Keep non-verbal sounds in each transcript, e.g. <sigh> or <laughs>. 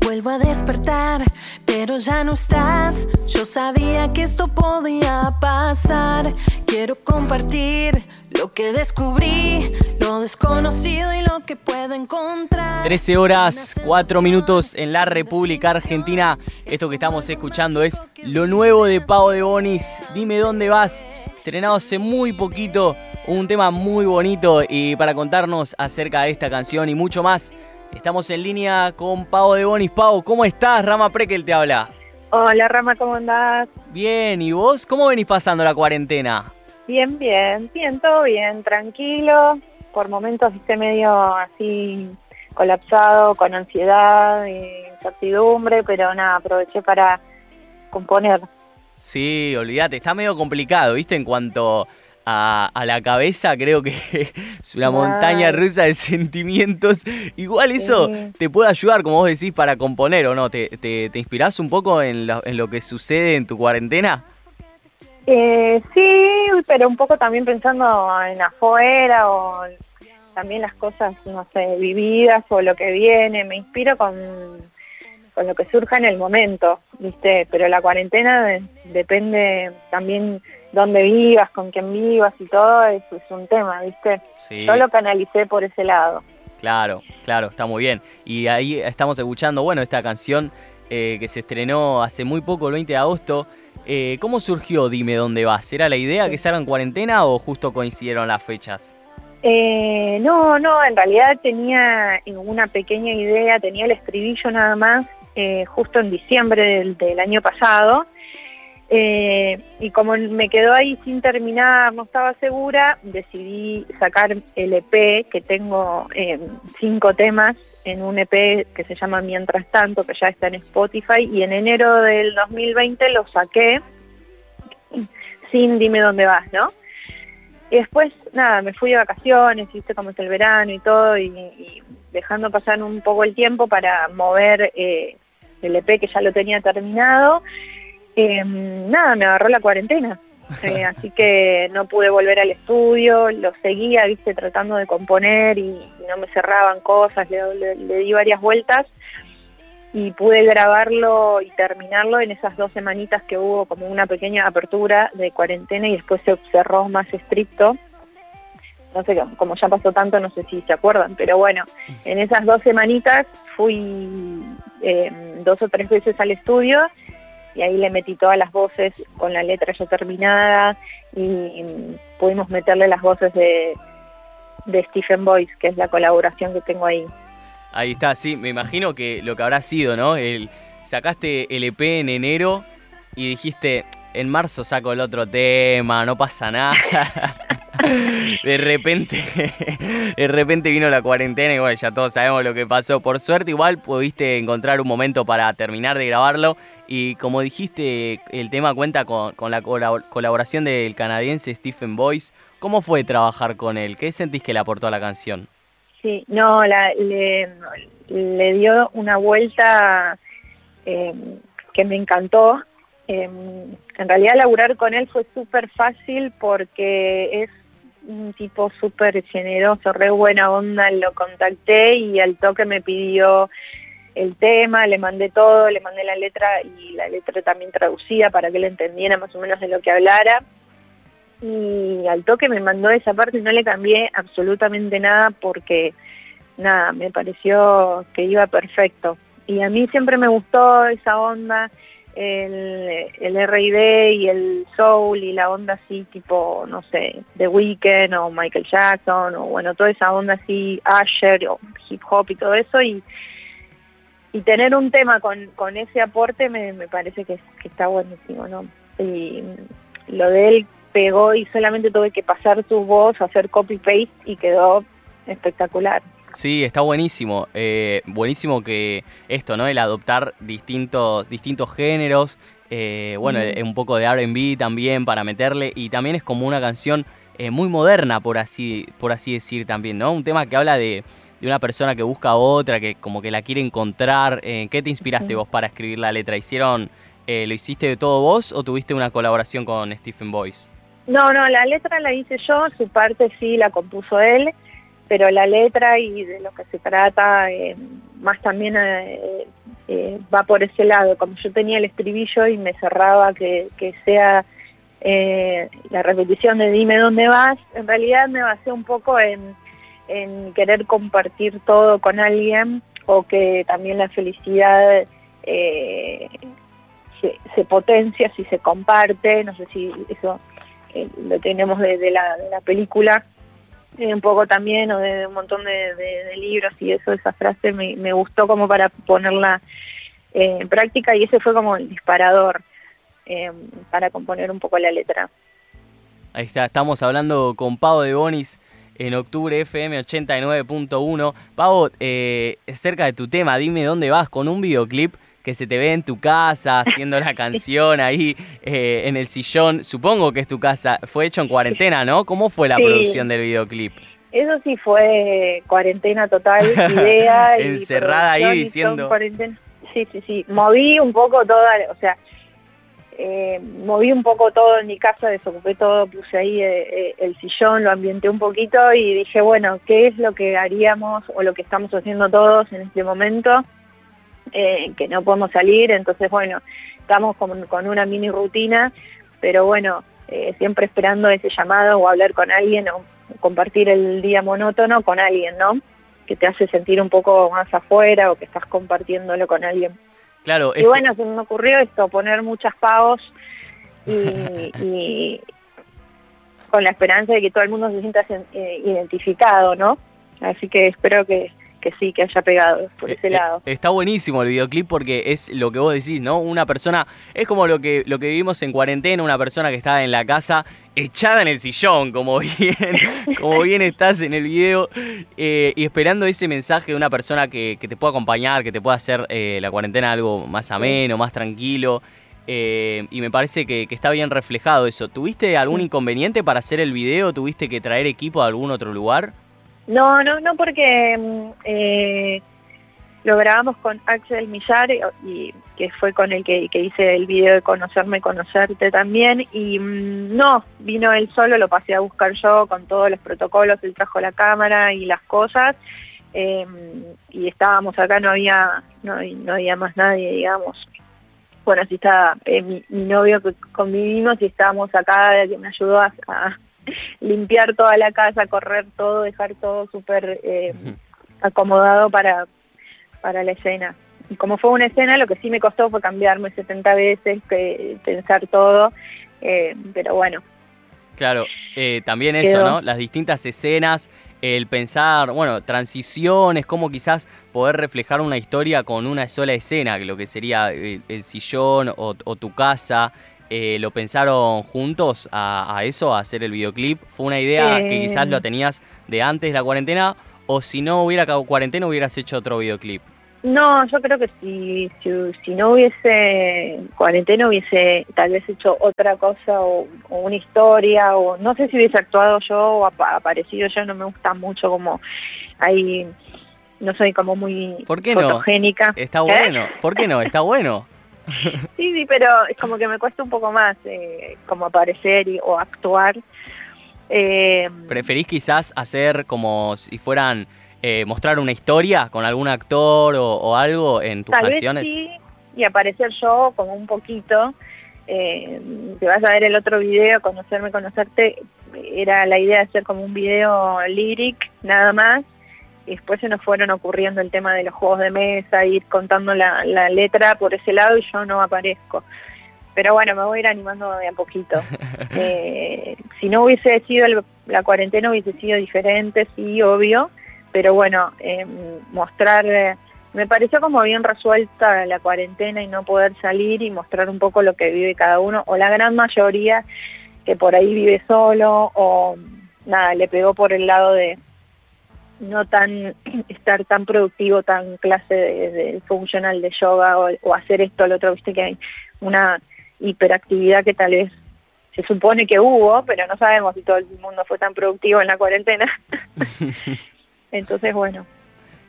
Vuelvo a despertar, pero ya no estás. Yo sabía que esto podía pasar. Quiero compartir lo que descubrí, lo desconocido y lo que puedo encontrar. 13 horas, 4 minutos en la República Argentina. Esto que estamos escuchando es lo nuevo de Pau de Bonis. Dime dónde vas. Estrenado hace muy poquito, un tema muy bonito y para contarnos acerca de esta canción y mucho más, estamos en línea con Pau de Bonis. Pau, ¿cómo estás? Rama Prekel te habla. Hola Rama, ¿cómo andás? Bien, ¿y vos? ¿Cómo venís pasando la cuarentena? Bien, bien, bien, todo bien, tranquilo. Por momentos esté medio así colapsado, con ansiedad y incertidumbre, pero nada, aproveché para componer. Sí, olvídate, está medio complicado, ¿viste? En cuanto a, a la cabeza, creo que <laughs> es una montaña rusa de sentimientos. Igual eso Sí. te puede ayudar, como vos decís, para componer, ¿o no? ¿Te, te, te inspirás un poco en lo, en lo que sucede en tu cuarentena? Eh, sí, pero un poco también pensando en afuera o también las cosas, no sé, vividas o lo que viene. Me inspiro con, con lo que surja en el momento, ¿viste? Pero la cuarentena de- depende también dónde vivas, con quién vivas y todo, eso es un tema, ¿viste? Sí. Yo lo canalicé por ese lado. Claro, claro, está muy bien. Y ahí estamos escuchando, bueno, esta canción eh, que se estrenó hace muy poco, el 20 de agosto. Eh, ¿Cómo surgió Dime Dónde Vas? ¿Era la idea que salga en cuarentena o justo coincidieron las fechas? Eh, no, no, en realidad tenía una pequeña idea, tenía el estribillo nada más, eh, justo en diciembre del, año pasado. Eh, y como me quedó ahí sin terminar, no estaba segura, decidí sacar el EP, que tengo eh, cinco temas en un EP que se llama Mientras tanto, que ya está en Spotify, y en enero del 2020 lo saqué sin Dime dónde vas, ¿no? Y después, nada, me fui de vacaciones, viste cómo es el verano y todo, y, y dejando pasar un poco el tiempo para mover eh, el EP que ya lo tenía terminado. Eh, nada, me agarró la cuarentena. <laughs> Eh, así que no pude volver al estudio, lo seguía, viste, tratando de componer y, y no me cerraban cosas, le, le- le di varias vueltas y pude grabarlo y terminarlo en esas dos semanitas que hubo como una pequeña apertura de cuarentena y después se cerró más estricto. No sé, como ya pasó tanto, no sé si se acuerdan, pero bueno, en esas dos semanitas fui eh, dos o tres veces al estudio y ahí le metí todas las voces con la letra ya terminada y, pudimos meterle las voces de, de Stephen Boyce, que es la colaboración que tengo ahí. Ahí está, sí, me imagino que lo que habrá sido, ¿no? El, sacaste el EP en enero y dijiste, en marzo saco el otro tema, no pasa nada. <laughs> De repente, <laughs> de repente vino la cuarentena y bueno, ya todos sabemos lo que pasó. Por suerte igual pudiste encontrar un momento para terminar de grabarlo y como dijiste, el tema cuenta con, con la colab- colaboración del canadiense Stephen Boyce. ¿Cómo fue trabajar con él? ¿Qué sentís que le aportó a la canción? Sí, no, le, dio una vuelta eh, que me encantó. Eh, en realidad laburar con él fue súper fácil porque es un tipo súper generoso, re buena onda, lo contacté y al toque me pidió el tema, le mandé todo, le mandé la letra y la letra también traducida para que él entendiera más o menos de lo que hablara. Y al toque me mandó esa parte y no le cambié absolutamente nada porque nada, me pareció que iba perfecto. Y a mí siempre me gustó esa onda, el, el R&B y el soul y la onda así tipo, no sé, The Weeknd o Michael Jackson o bueno, toda esa onda así, Asher o hip hop y todo eso y, y tener un tema con, con ese aporte me, me parece que, que está buenísimo, ¿no? Y lo de él pegó y solamente tuve que pasar su voz, hacer copy-paste y quedó espectacular. Sí, está buenísimo. Eh, buenísimo que esto, ¿no? El adoptar distintos, distintos géneros. eh, bueno, Mm. un poco de RB también para meterle. Y también es como una canción eh, muy moderna, por así, por así decir también, ¿no? Un tema que habla de, de una persona que busca a otra, que como que la quiere encontrar. ¿En qué te inspiraste vos para escribir la letra? ¿Hicieron, lo hiciste de todo vos o tuviste una colaboración con Stephen Boyce? No, no, la letra la hice yo, su parte sí la compuso él, pero la letra y de lo que se trata eh, más también eh, eh, va por ese lado. Como yo tenía el estribillo y me cerraba que, sea la repetición de dime dónde vas, en realidad me basé un poco en, querer compartir todo con alguien o que también la felicidad se, potencia si se comparte, no sé si eso lo tenemos de, la, de la película, un poco también, o de, un montón de, libros y eso, esa frase me, gustó como para ponerla eh, en práctica y ese fue como el disparador eh, para componer un poco la letra. Ahí está, estamos hablando con Pavo de Bonis en octubre FM 89.1. Pavo, eh, cerca de tu tema, dime dónde vas con un videoclip que se te ve en tu casa haciendo la canción ahí eh, en el sillón. Supongo que es tu casa. Fue hecho en cuarentena, ¿no? ¿Cómo fue la producción del videoclip? Eso sí fue cuarentena total, idea. <laughs> Encerrada ahí diciendo. Sí, sí, sí. Moví un poco toda, o sea, eh, moví un poco todo en mi casa, desocupé todo, puse ahí eh, el sillón, lo ambienté un poquito y dije, bueno, ¿qué es lo que haríamos o lo que estamos haciendo todos en este momento? Eh, que no podemos salir, entonces bueno, estamos con, una mini rutina, pero bueno, eh, siempre esperando ese llamado o hablar con alguien o compartir el día monótono con alguien, ¿no? Que te hace sentir un poco más afuera o que estás compartiéndolo con alguien. Claro. Y bueno, se me ocurrió esto, poner muchas pavos <laughs> y, con la esperanza de que todo el mundo se sienta eh, identificado, ¿no? Así que espero que, que sí, que haya pegado por eh, ese eh, lado. Está buenísimo el videoclip porque es lo que vos decís, ¿no? Una persona, es como lo que, lo que vivimos en cuarentena, una persona que está en la casa echada en el sillón, como <laughs> bien, como bien estás en el video, eh, y esperando ese mensaje de una persona que, te pueda acompañar, que te pueda hacer la cuarentena algo más ameno, más tranquilo. y me parece que, que, está bien reflejado eso. ¿Tuviste algún inconveniente para hacer el video? ¿Tuviste que traer equipo de algún otro lugar? No, no, no, porque mm, eh, lo grabamos con Axel Millar, y, que fue con el que, hice el video de Conocerme, Conocerte también, y mm, no, vino él solo, lo pasé a buscar yo con todos los protocolos, él trajo la cámara y las cosas, em, y estábamos acá, no había, no, no había más nadie, digamos. Bueno, así estaba eh, mi, novio que convivimos y estábamos acá, que me ayudó a <laughs> limpiar toda la casa, correr todo, dejar todo súper eh, acomodado para, para la escena. Y como fue una escena, lo que sí me costó fue cambiarme 70 veces, pensar todo, eh, pero bueno. Claro, eh, también eso, ¿no? Las distintas escenas, el pensar, bueno, transiciones, cómo quizás poder reflejar una historia con una sola escena, lo que sería el, sillón o, tu casa, eh, lo pensaron juntos a, eso, a hacer el videoclip? ¿Fue una idea que quizás lo tenías de antes de la cuarentena? ¿O si no hubiera cuarentena hubieras hecho otro videoclip? No, yo creo que si, si, no hubiese cuarentena hubiese tal vez hecho otra cosa o, una historia o no sé si hubiese actuado yo o aparecido yo, no me gusta mucho como ahí, no soy como muy ¿Por qué fotogénica. No? Está bueno, ¿por qué no? Está bueno. <laughs> sí, sí, pero es como que me cuesta un poco más eh, como aparecer o actuar. Eh, ¿Preferís quizás hacer como si fueran, eh, mostrar una historia con algún actor o, algo en tus canciones? sí, y aparecer yo como un poquito. Eh, te vas a ver el otro video, Conocerme, Conocerte, era la idea de hacer como un video lyric, nada más, y después se nos fueron ocurriendo el tema de los juegos de mesa, ir contando la, letra por ese lado y yo no aparezco. Pero bueno, me voy a ir animando de a poquito. <laughs> Eh, si no hubiese sido la cuarentena hubiese sido diferente, sí, obvio, pero bueno, em, mostrar, eh, me pareció como bien resuelta la cuarentena y no poder salir y mostrar un poco lo que vive cada uno, o la gran mayoría que por ahí vive solo, o nada, le pegó por el lado de, no tan <clears throat> estar tan productivo, tan clase de, funcional de yoga o, hacer esto, lo otro, viste que hay una hiperactividad que tal vez se supone que hubo, pero no sabemos si todo el mundo fue tan productivo en la cuarentena. <laughs> <laughs> Entonces, bueno.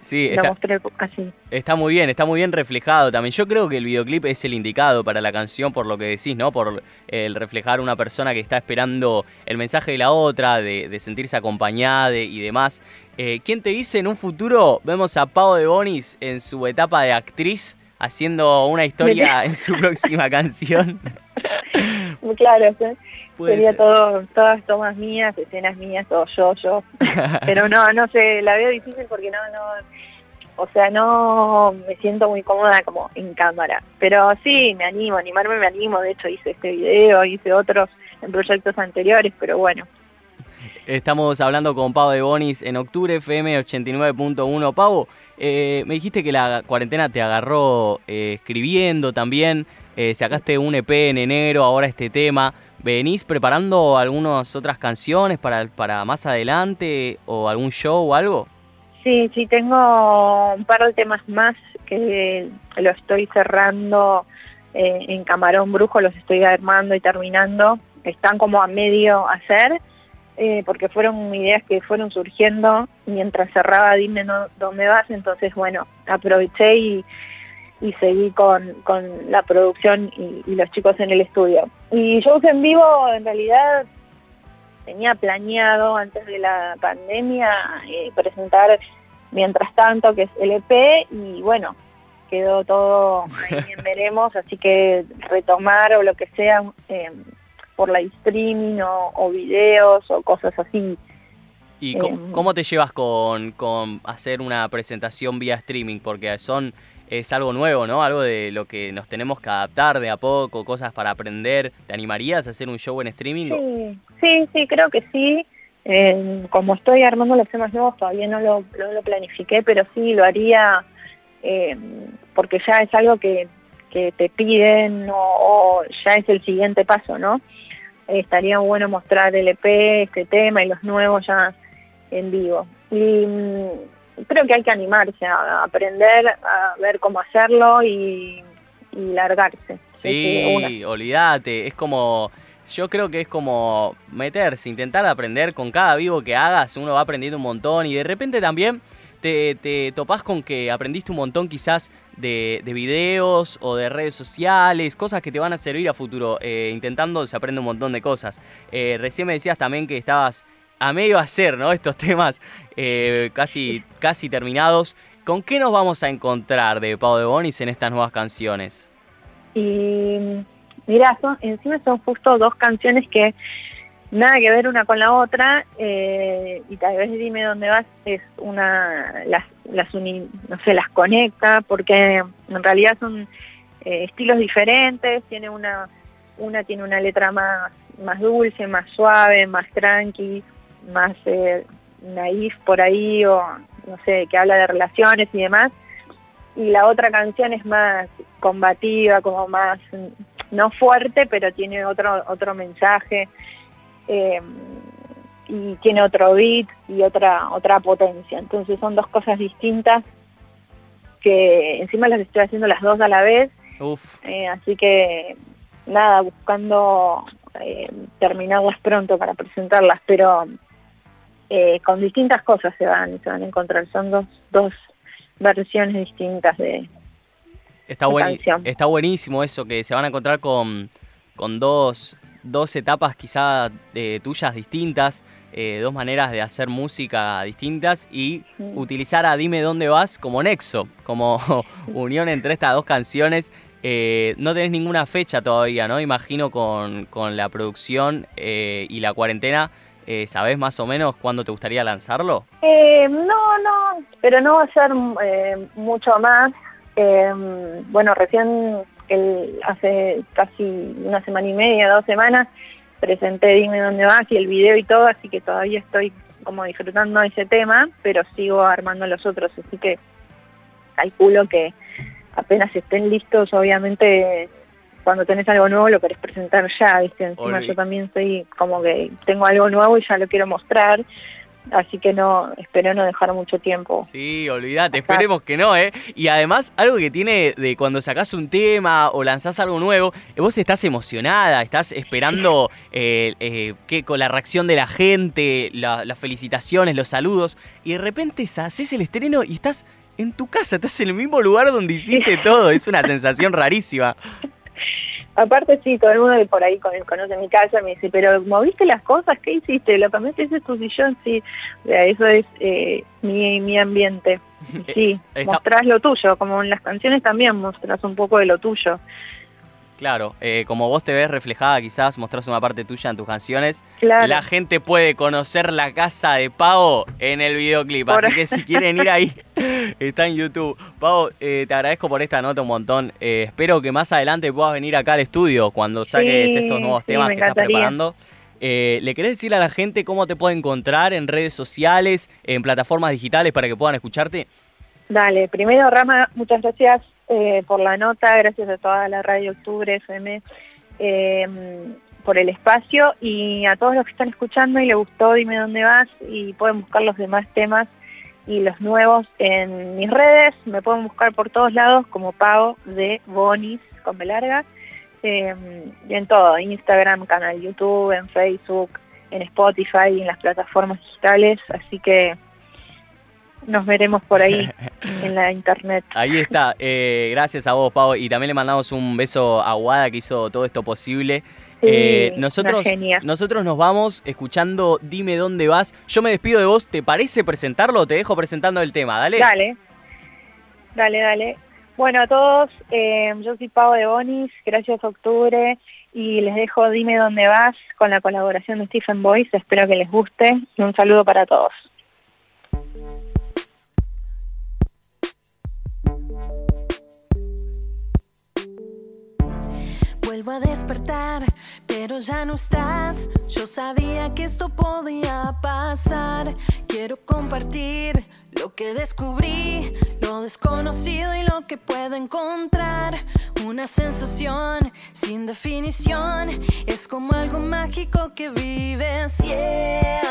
Sí, está, mostré así. está muy bien, está muy bien reflejado también. Yo creo que el videoclip es el indicado para la canción por lo que decís, ¿no? Por el reflejar una persona que está esperando el mensaje de la otra, de, de sentirse acompañada y demás. Eh, ¿Quién te dice en un futuro vemos a Pau de Bonis en su etapa de actriz haciendo una historia <laughs> en su próxima canción? <laughs> <laughs> Claro, Sería ser. todo, todas tomas mías, escenas mías, todo yo, yo. <laughs> Pero no, no sé, la veo difícil porque no, no, o sea, no me siento muy cómoda como en cámara. Pero sí, me animo, animarme me animo. De hecho, hice este video, hice otros en proyectos anteriores, pero bueno. Estamos hablando con Pau de Bonis en octubre, FM 89.1. Pau, eh, me dijiste que la cuarentena te agarró eh, escribiendo también. Eh, sacaste un EP en enero, ahora este tema. ¿Venís preparando algunas otras canciones para, para más adelante o algún show o algo? Sí, sí, tengo un par de temas más que lo estoy cerrando eh, en Camarón Brujo, los estoy armando y terminando. Están como a medio hacer, eh, porque fueron ideas que fueron surgiendo mientras cerraba Dime no, dónde vas, entonces bueno, aproveché y, y seguí con, con la producción y, y los chicos en el estudio. Y shows en vivo en realidad tenía planeado antes de la pandemia eh, presentar mientras tanto que es LP y bueno quedó todo ahí <laughs> en veremos así que retomar o lo que sea eh, por la streaming o, o videos o cosas así ¿Y Eh, cómo te llevas con, con hacer una presentación vía streaming? Porque son es algo nuevo, ¿no? Algo de lo que nos tenemos que adaptar de a poco, cosas para aprender. ¿Te animarías a hacer un show en streaming? Sí, sí, sí, creo que sí. Eh, como estoy armando los temas nuevos, todavía no lo, no lo planifiqué, pero sí lo haría eh, porque ya es algo que, que te piden o, o ya es el siguiente paso, ¿no? Eh, estaría bueno mostrar el EP, este tema y los nuevos ya en vivo. Y mm, creo que hay que animarse a, aprender, a ver cómo hacerlo y, y largarse. Sí, olvídate. Es como. Yo creo que es como meterse, intentar aprender con cada vivo que hagas. Uno va aprendiendo un montón y de repente también te, te topás con que aprendiste un montón quizás de, de videos o de redes sociales, cosas que te van a servir a futuro. Eh, intentando se aprende un montón de cosas. Eh, recién me decías también que estabas a medio hacer, ¿no? Estos temas eh, casi, casi terminados. ¿Con qué nos vamos a encontrar de Pau de Bonis en estas nuevas canciones? Y mirá, encima son justo dos canciones que nada que ver una con la otra eh, y tal vez dime dónde vas es una las las uni, no sé las conecta porque en realidad son eh, estilos diferentes tiene una una tiene una letra más más dulce más suave más tranqui más eh, naif por ahí o no sé que habla de relaciones y demás y la otra canción es más combativa como más no fuerte pero tiene otro otro mensaje eh, y tiene otro beat y otra otra potencia. Entonces son dos cosas distintas que encima las estoy haciendo las dos a la vez, Uf. eh, así que nada, buscando eh, terminarlas pronto para presentarlas, pero eh, con distintas cosas se van, se van a encontrar. Son dos, dos versiones distintas de, Está, buen- canción. está buenísimo eso, que se van a encontrar con, con dos, dos etapas quizá eh, tuyas distintas, eh, dos maneras de hacer música distintas y utilizar a Dime Dónde Vas como nexo, como <laughs> unión entre estas dos canciones. Eh, no tenés ninguna fecha todavía, ¿no? Imagino con, con la producción y la cuarentena. Eh, ¿Sabés más o menos cuándo te gustaría lanzarlo? Eh, no, no, pero no va a ser eh, mucho más. Eh, bueno, recién hace casi una semana y media, dos semanas, presenté Dime dónde vas y el video y todo, así que todavía estoy como disfrutando ese tema, pero sigo armando los otros, así que calculo que apenas estén listos, obviamente cuando tenés algo nuevo lo querés presentar ya, ¿viste? Encima yo también soy como que tengo algo nuevo y ya lo quiero mostrar. así que no, espero no dejar mucho tiempo. Sí, olvídate, esperemos que no, ¿eh? Y además, algo que tiene de cuando sacás un tema o lanzás algo nuevo, vos estás emocionada, estás esperando eh, eh, que, con la reacción de la gente, las felicitaciones, los saludos, y de repente haces el estreno y estás en tu casa, estás en el mismo lugar donde hiciste <laughs> todo, es una sensación rarísima. Aparte sí, todo el mundo que por ahí conoce mi casa me dice, pero ¿moviste las cosas? ¿Qué hiciste? ¿Lo cambiaste ese es tu sillón? Sí, eso es eh, mi, mi ambiente. <laughs> Sí, mostrás lo tuyo, como en las canciones también mostrás un poco de lo tuyo. Claro, eh, como vos te ves reflejada, quizás mostrás una parte tuya en tus canciones. Claro. La gente puede conocer la casa de Pau en el videoclip. Así que si quieren ir ahí, <laughs> está en YouTube. Pau, eh, te agradezco por esta nota un montón. Eh, espero que más adelante puedas venir acá al estudio cuando saques estos nuevos temas que estás preparando. ¿Le querés decir a la gente cómo te puede encontrar en redes sociales, en plataformas digitales para que puedan escucharte? Dale, primero Rama, muchas gracias eh, por la nota, gracias a toda la Radio Octubre FM em, por el espacio y a todos los que están escuchando y les gustó Dime dónde vas y pueden buscar los demás temas y los nuevos en mis redes, me pueden buscar por todos lados como Pau de Bonis con B larga em, y en todo, Instagram, canal YouTube, en Facebook, en Spotify y en las plataformas digitales, así que nos veremos por ahí <laughs> en la internet. Ahí está. Eh, gracias a vos, Pau. Y también le mandamos un beso a Guada que hizo todo esto posible. Eh, nosotros, nosotros nos vamos escuchando Dime dónde vas. Yo me despido de vos. ¿Te parece presentarlo? Te dejo presentando el tema. Dale. Dale. Dale, dale. Bueno, a todos, eh, yo soy Pau de Bonis, gracias Octubre, y les dejo Dime dónde vas con la colaboración de Stephen Boyce, espero que les guste, y un saludo para todos. Vuelvo a despertar, pero ya no estás. Yo sabía que esto podía pasar. Quiero compartir lo que descubrí, lo desconocido y lo que puedo encontrar. Una sensación sin definición. Es como algo mágico que vive siempre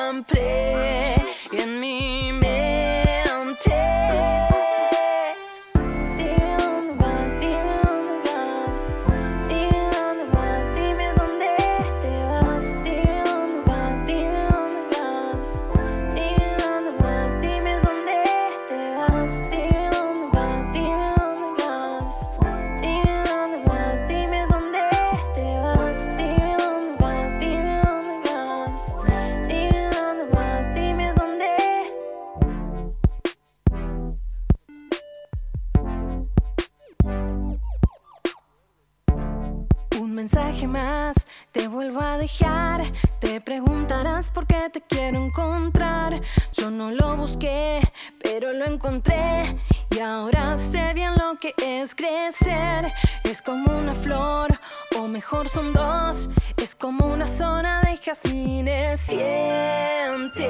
te vuelvo a dejar. Te preguntarás por qué te quiero encontrar. Yo no lo busqué, pero lo encontré. Y ahora sé bien lo que es crecer. Es como una flor, o mejor son dos. Es como una zona de jazmines. Siente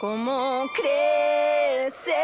como crece.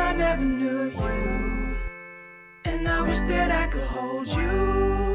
I never knew you. And I wish that I could hold you.